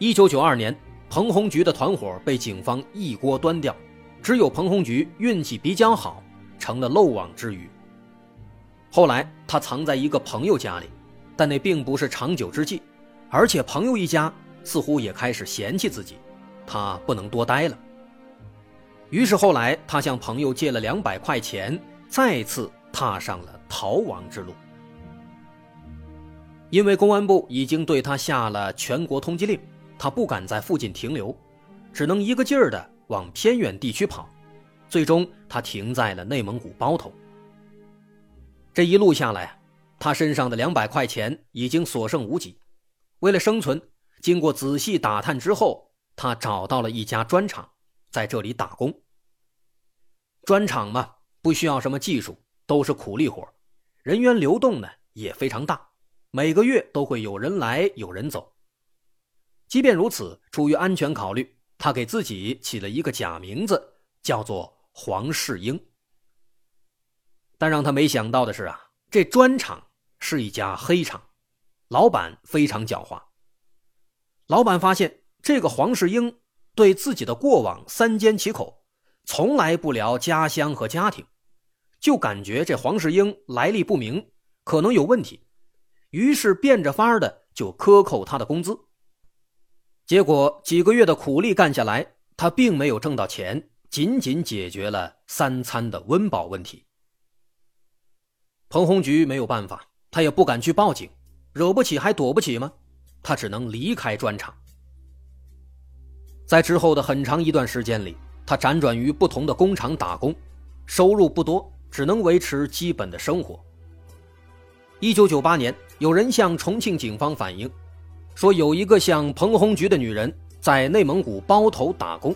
一九九二年，彭红菊的团伙被警方一锅端掉，只有彭红菊运气比较好，成了漏网之鱼。后来他藏在一个朋友家里，但那并不是长久之计，而且朋友一家似乎也开始嫌弃自己，他不能多待了。于是后来他向朋友借了两百块钱，再次踏上了逃亡之路。因为公安部已经对他下了全国通缉令，他不敢在附近停留，只能一个劲儿的往偏远地区跑。最终，他停在了内蒙古包头。这一路下来，他身上的两百块钱已经所剩无几。为了生存，经过仔细打探之后，他找到了一家砖厂，在这里打工。砖厂嘛，不需要什么技术，都是苦力活，人员流动呢也非常大。每个月都会有人来有人走。即便如此，出于安全考虑，他给自己起了一个假名字，叫做黄世英。但让他没想到的是啊，这砖厂是一家黑厂，老板非常狡猾。老板发现这个黄世英对自己的过往三缄其口，从来不聊家乡和家庭，就感觉这黄世英来历不明，可能有问题。于是变着法的就克扣他的工资，结果几个月的苦力干下来，他并没有挣到钱，仅仅解决了三餐的温饱问题。彭红菊没有办法，他也不敢去报警，惹不起还躲不起吗？他只能离开砖厂。在之后的很长一段时间里，他辗转于不同的工厂打工，收入不多，只能维持基本的生活。一九九八年。有人向重庆警方反映，说有一个像彭红菊的女人在内蒙古包头打工。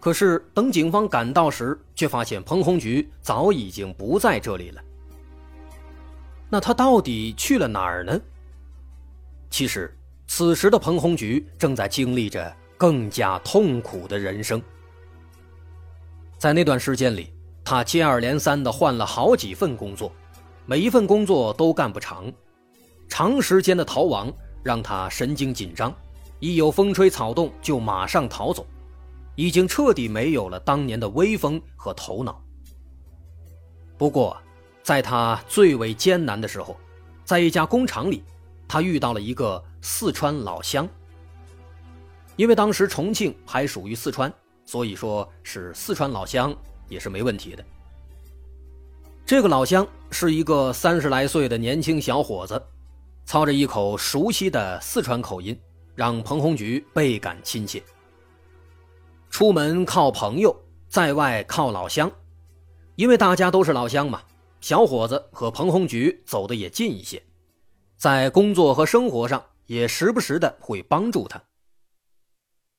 可是等警方赶到时，却发现彭红菊早已经不在这里了。那她到底去了哪儿呢？其实，此时的彭红菊正在经历着更加痛苦的人生。在那段时间里，她接二连三的换了好几份工作。每一份工作都干不长，长时间的逃亡让他神经紧张，一有风吹草动就马上逃走，已经彻底没有了当年的威风和头脑。不过，在他最为艰难的时候，在一家工厂里，他遇到了一个四川老乡。因为当时重庆还属于四川，所以说是四川老乡也是没问题的。这个老乡是一个三十来岁的年轻小伙子，操着一口熟悉的四川口音，让彭红菊倍感亲切。出门靠朋友，在外靠老乡，因为大家都是老乡嘛，小伙子和彭红菊走的也近一些，在工作和生活上也时不时的会帮助他。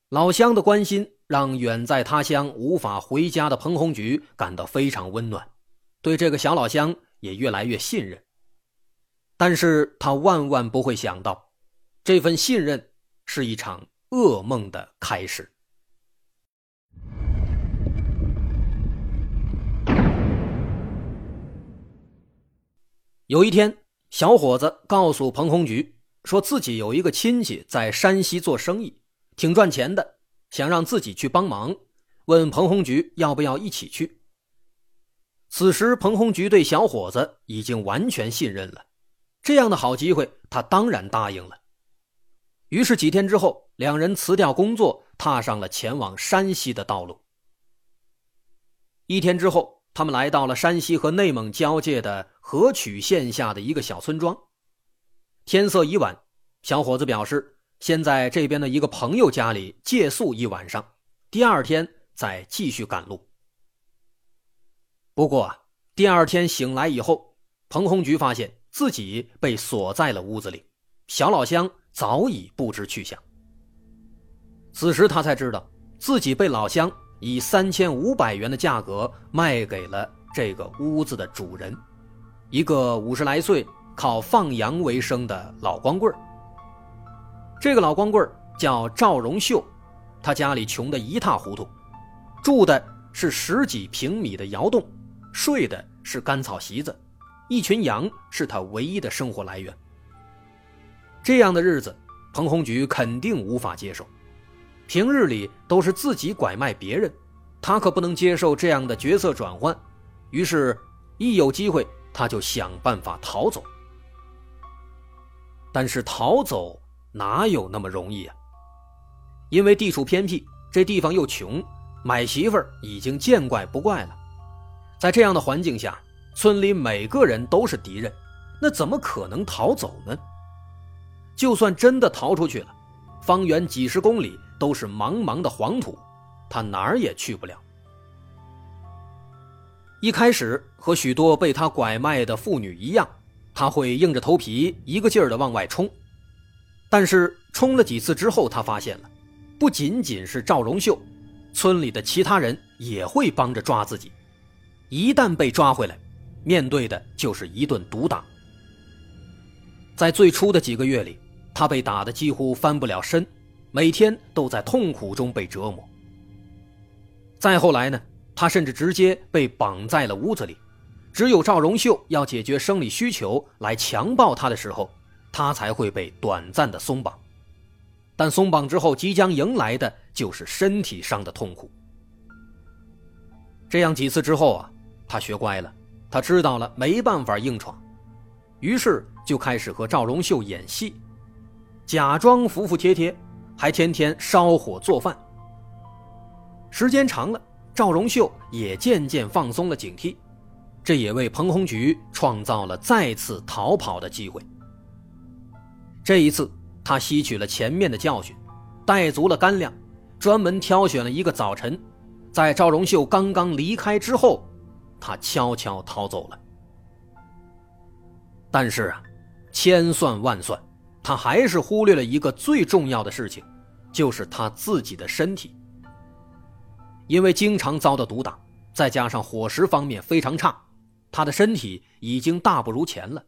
老乡的关心让远在他乡无法回家的彭红菊感到非常温暖。对这个小老乡也越来越信任，但是他万万不会想到，这份信任是一场噩梦的开始。有一天，小伙子告诉彭红菊，说自己有一个亲戚在山西做生意，挺赚钱的，想让自己去帮忙，问彭红菊要不要一起去。此时，彭红菊对小伙子已经完全信任了，这样的好机会，他当然答应了。于是几天之后，两人辞掉工作，踏上了前往山西的道路。一天之后，他们来到了山西和内蒙交界的河曲县下的一个小村庄。天色已晚，小伙子表示先在这边的一个朋友家里借宿一晚上，第二天再继续赶路。不过，第二天醒来以后，彭红菊发现自己被锁在了屋子里，小老乡早已不知去向。此时他才知道自己被老乡以三千五百元的价格卖给了这个屋子的主人，一个五十来岁靠放羊为生的老光棍这个老光棍叫赵荣秀，他家里穷得一塌糊涂，住的是十几平米的窑洞，睡的是干草席子，一群羊是他唯一的生活来源。这样的日子，彭红菊肯定无法接受。平日里都是自己拐卖别人，他可不能接受这样的角色转换。于是，一有机会他就想办法逃走。但是逃走哪有那么容易啊？因为地处偏僻，这地方又穷，买媳妇儿已经见怪不怪了。在这样的环境下，村里每个人都是敌人，那怎么可能逃走呢？就算真的逃出去了，方圆几十公里。都是茫茫的黄土，他哪儿也去不了。一开始和许多被他拐卖的妇女一样，他会硬着头皮一个劲儿的往外冲。但是冲了几次之后，他发现了，不仅仅是赵荣秀，村里的其他人也会帮着抓自己。一旦被抓回来，面对的就是一顿毒打。在最初的几个月里，他被打得几乎翻不了身。每天都在痛苦中被折磨。再后来呢，他甚至直接被绑在了屋子里，只有赵荣秀要解决生理需求来强暴他的时候，他才会被短暂的松绑。但松绑之后，即将迎来的就是身体上的痛苦。这样几次之后啊，他学乖了，他知道了没办法硬闯，于是就开始和赵荣秀演戏，假装服服帖帖。还天天烧火做饭。时间长了，赵荣秀也渐渐放松了警惕，这也为彭红菊创造了再次逃跑的机会。这一次，他吸取了前面的教训，带足了干粮，专门挑选了一个早晨，在赵荣秀刚刚离开之后，他悄悄逃走了。但是啊，千算万算，他还是忽略了一个最重要的事情。就是他自己的身体，因为经常遭到毒打，再加上伙食方面非常差，他的身体已经大不如前了。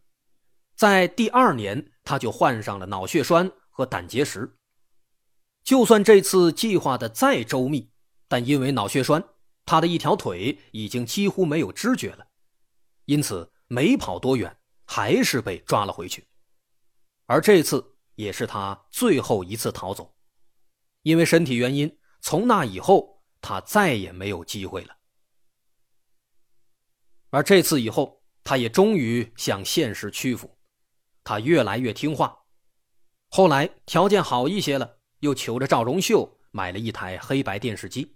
在第二年，他就患上了脑血栓和胆结石。就算这次计划的再周密，但因为脑血栓，他的一条腿已经几乎没有知觉了，因此没跑多远，还是被抓了回去。而这次也是他最后一次逃走。因为身体原因，从那以后他再也没有机会了。而这次以后，他也终于向现实屈服，他越来越听话。后来条件好一些了，又求着赵荣秀买了一台黑白电视机，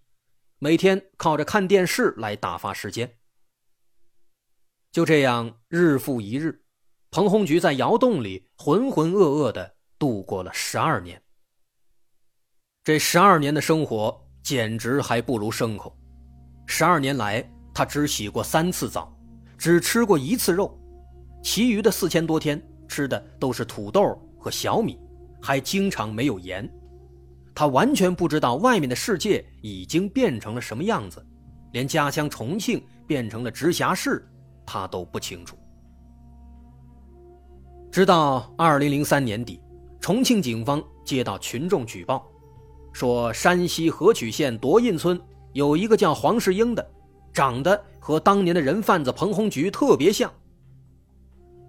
每天靠着看电视来打发时间。就这样，日复一日，彭红菊在窑洞里浑浑噩噩的度过了十二年。这十二年的生活简直还不如牲口。十二年来，他只洗过三次澡，只吃过一次肉，其余的四千多天吃的都是土豆和小米，还经常没有盐。他完全不知道外面的世界已经变成了什么样子，连家乡重庆变成了直辖市，他都不清楚。直到二零零三年底，重庆警方接到群众举报。说山西河曲县夺印村有一个叫黄世英的，长得和当年的人贩子彭红菊特别像。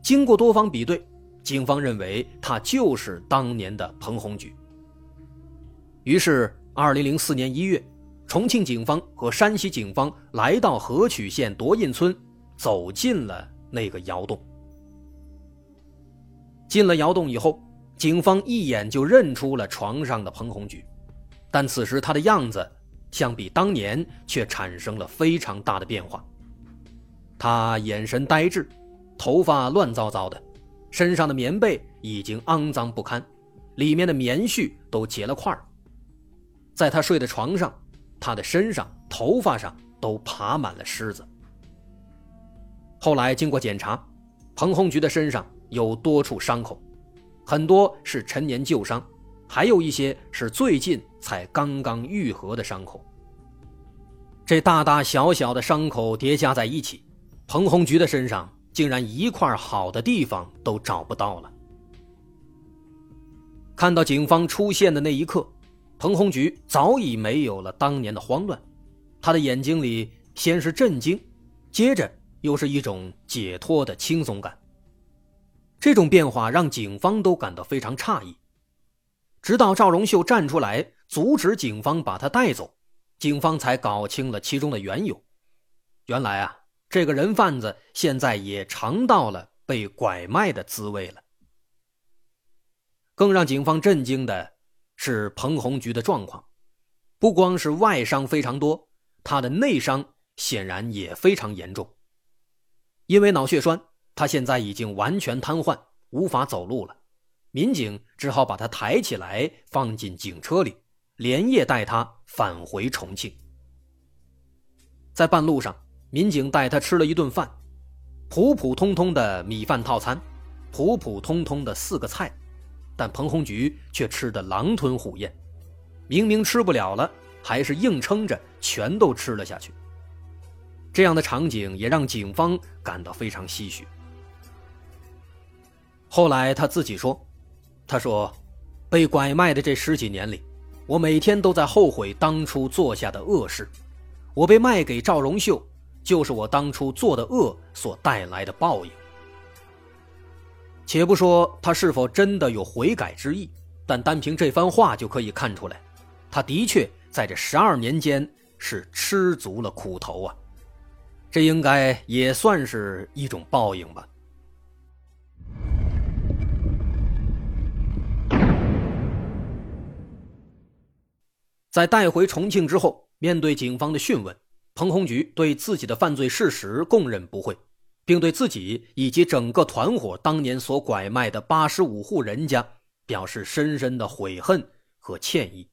经过多方比对，警方认为他就是当年的彭红菊。于是，二零零四年一月，重庆警方和山西警方来到河曲县夺印村，走进了那个窑洞。进了窑洞以后，警方一眼就认出了床上的彭红菊。但此时他的样子，相比当年却产生了非常大的变化。他眼神呆滞，头发乱糟糟的，身上的棉被已经肮脏不堪，里面的棉絮都结了块儿在他睡的床上，他的身上、头发上都爬满了虱子。后来经过检查，彭红菊的身上有多处伤口，很多是陈年旧伤。还有一些是最近才刚刚愈合的伤口。这大大小小的伤口叠加在一起，彭红菊的身上竟然一块好的地方都找不到了。看到警方出现的那一刻，彭红菊早已没有了当年的慌乱，他的眼睛里先是震惊，接着又是一种解脱的轻松感。这种变化让警方都感到非常诧异。直到赵荣秀站出来阻止警方把他带走，警方才搞清了其中的缘由。原来啊，这个人贩子现在也尝到了被拐卖的滋味了。更让警方震惊的是彭红菊的状况，不光是外伤非常多，他的内伤显然也非常严重。因为脑血栓，他现在已经完全瘫痪，无法走路了。民警只好把他抬起来，放进警车里，连夜带他返回重庆。在半路上，民警带他吃了一顿饭，普普通通的米饭套餐，普普通通的四个菜。但彭红菊却吃得狼吞虎咽，明明吃不了了，还是硬撑着全都吃了下去。这样的场景也让警方感到非常唏嘘。后来他自己说：“他说，被拐卖的这十几年里，我每天都在后悔当初做下的恶事。我被卖给赵荣秀，就是我当初做的恶所带来的报应。”且不说他是否真的有悔改之意，但单凭这番话就可以看出来，他的确在这十二年间是吃足了苦头啊！这应该也算是一种报应吧。在带回重庆之后，面对警方的讯问，彭红菊对自己的犯罪事实供认不讳。并对自己以及整个团伙当年所拐卖的八十五户人家表示深深的悔恨和歉意。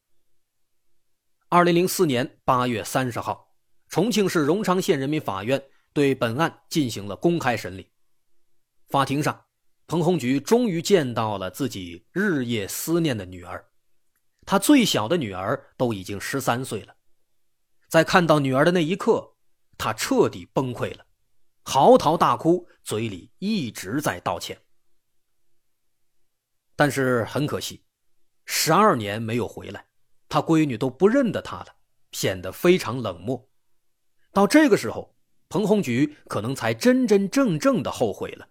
二零零四年八月三十号，重庆市荣昌县人民法院对本案进行了公开审理。法庭上，彭红菊终于见到了自己日夜思念的女儿，她最小的女儿都已经十三岁了。在看到女儿的那一刻，他彻底崩溃了。嚎啕大哭，嘴里一直在道歉。但是很可惜，十二年没有回来，他闺女都不认得他了，显得非常冷漠。到这个时候，彭红菊可能才真真正正的后悔了。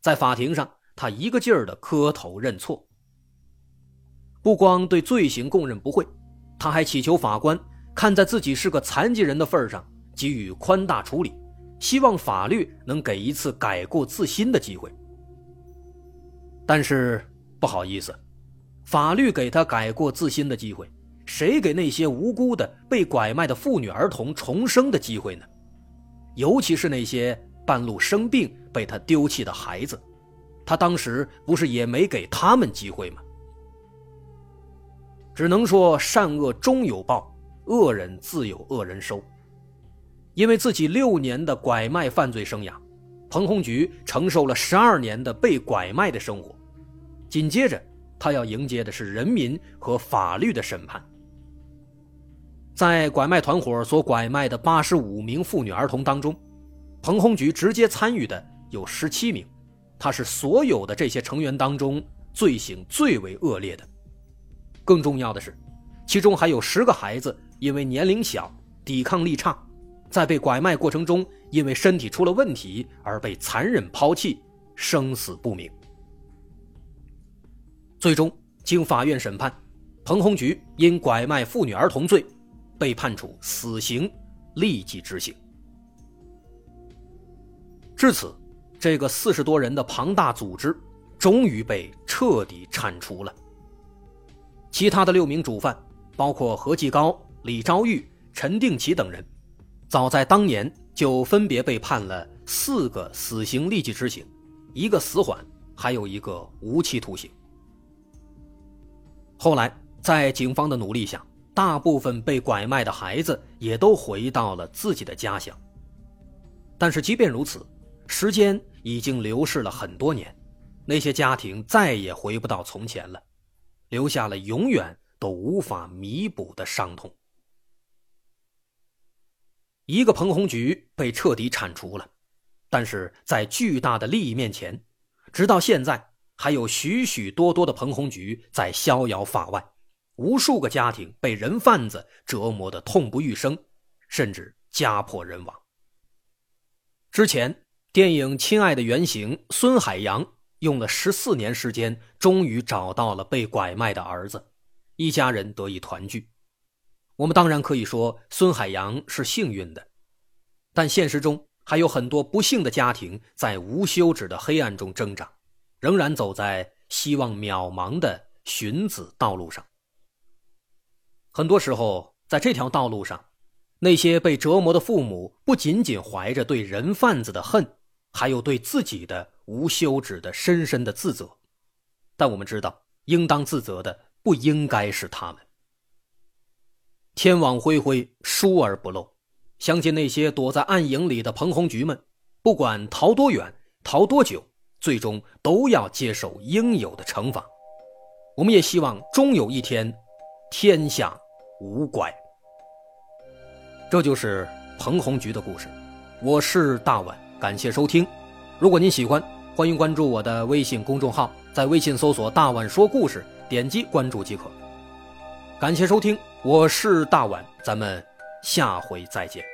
在法庭上，他一个劲儿的磕头认错，不光对罪行供认不讳，他还祈求法官看在自己是个残疾人的份上，给予宽大处理。希望法律能给一次改过自新的机会，但是不好意思，法律给他改过自新的机会，谁给那些无辜的被拐卖的妇女儿童重生的机会呢？尤其是那些半路生病被他丢弃的孩子，他当时不是也没给他们机会吗？只能说善恶终有报，恶人自有恶人收。因为自己六年的拐卖犯罪生涯，彭红菊承受了十二年的被拐卖的生活，紧接着他要迎接的是人民和法律的审判。在拐卖团伙所拐卖的八十五名妇女儿童当中，彭红菊直接参与的有十七名，他是所有的这些成员当中罪行最为恶劣的。更重要的是，其中还有十个孩子因为年龄小、抵抗力差。在被拐卖过程中，因为身体出了问题而被残忍抛弃，生死不明。最终经法院审判，彭红菊因拐卖妇女儿童罪，被判处死刑，立即执行。至此，这个四十多人的庞大组织终于被彻底铲除了。其他的六名主犯，包括何继高、李昭玉、陈定奇等人。早在当年就分别被判了四个死刑立即执行，一个死缓，还有一个无期徒刑。后来在警方的努力下，大部分被拐卖的孩子也都回到了自己的家乡。但是即便如此，时间已经流逝了很多年，那些家庭再也回不到从前了，留下了永远都无法弥补的伤痛。一个彭红菊被彻底铲除了，但是在巨大的利益面前，直到现在还有许许多多的彭红菊在逍遥法外，无数个家庭被人贩子折磨得痛不欲生，甚至家破人亡。之前电影《亲爱的》原型孙海洋用了十四年时间，终于找到了被拐卖的儿子，一家人得以团聚。我们当然可以说孙海洋是幸运的，但现实中还有很多不幸的家庭在无休止的黑暗中挣扎，仍然走在希望渺茫的寻子道路上。很多时候，在这条道路上，那些被折磨的父母不仅仅怀着对人贩子的恨，还有对自己的无休止的深深的自责。但我们知道，应当自责的不应该是他们。天网恢恢，疏而不漏。相信那些躲在暗影里的彭红菊们，不管逃多远、逃多久，最终都要接受应有的惩罚。我们也希望终有一天，天下无怪。这就是彭红菊的故事。我是大碗，感谢收听。如果您喜欢，欢迎关注我的微信公众号，在微信搜索“大碗说故事”，点击关注即可。感谢收听。我是大碗，咱们下回再见。